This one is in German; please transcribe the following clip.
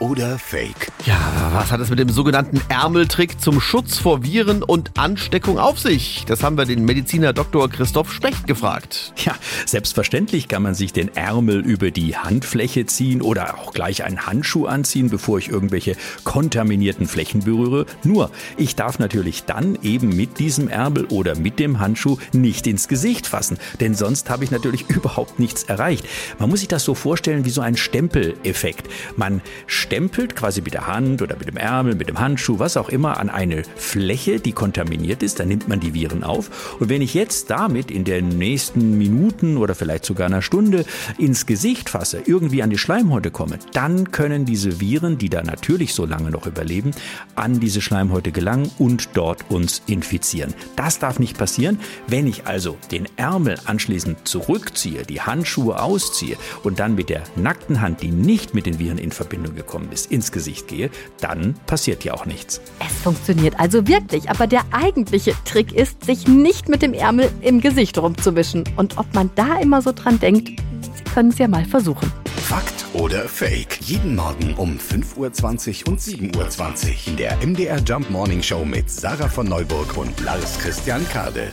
oder Fake? Ja, was hat es mit dem sogenannten Ärmeltrick zum Schutz vor Viren und Ansteckung auf sich? Das haben wir den Mediziner Dr. Christoph Specht gefragt. Ja, selbstverständlich kann man sich den Ärmel über die Handfläche ziehen oder auch gleich einen Handschuh anziehen, bevor ich irgendwelche kontaminierten Flächen berühre. Nur, ich darf natürlich dann eben mit diesem Ärmel oder mit dem Handschuh nicht ins Gesicht fassen, denn sonst habe ich natürlich überhaupt nichts erreicht. Man muss sich das so vorstellen wie so ein Stempeleffekt. Man stempelt quasi mit der Hand oder mit dem Ärmel, mit dem Handschuh, was auch immer, an eine Fläche, die kontaminiert ist. Dann nimmt man die Viren auf. Und wenn ich jetzt damit in den nächsten Minuten oder vielleicht sogar einer Stunde ins Gesicht fasse, irgendwie an die Schleimhäute komme, dann können diese Viren, die da natürlich so lange noch überleben, an diese Schleimhäute gelangen und dort uns infizieren. Das darf nicht passieren. Wenn ich also den Ärmel anschließend zurückziehe, die Handschuhe ausziehe und dann mit der nackten Hand, die nicht mit den Viren in Verbindung gekommen ist, ins Gesicht gehe, dann passiert ja auch nichts. Es funktioniert also wirklich, aber der eigentliche Trick ist, sich nicht mit dem Ärmel im Gesicht rumzuwischen. Und ob man da immer so dran denkt, Sie können es ja mal versuchen. Fakt oder Fake? Jeden Morgen um 5.20 Uhr und 7.20 Uhr in der MDR Jump Morning Show mit Sarah von Neuburg und Lars Christian Kade.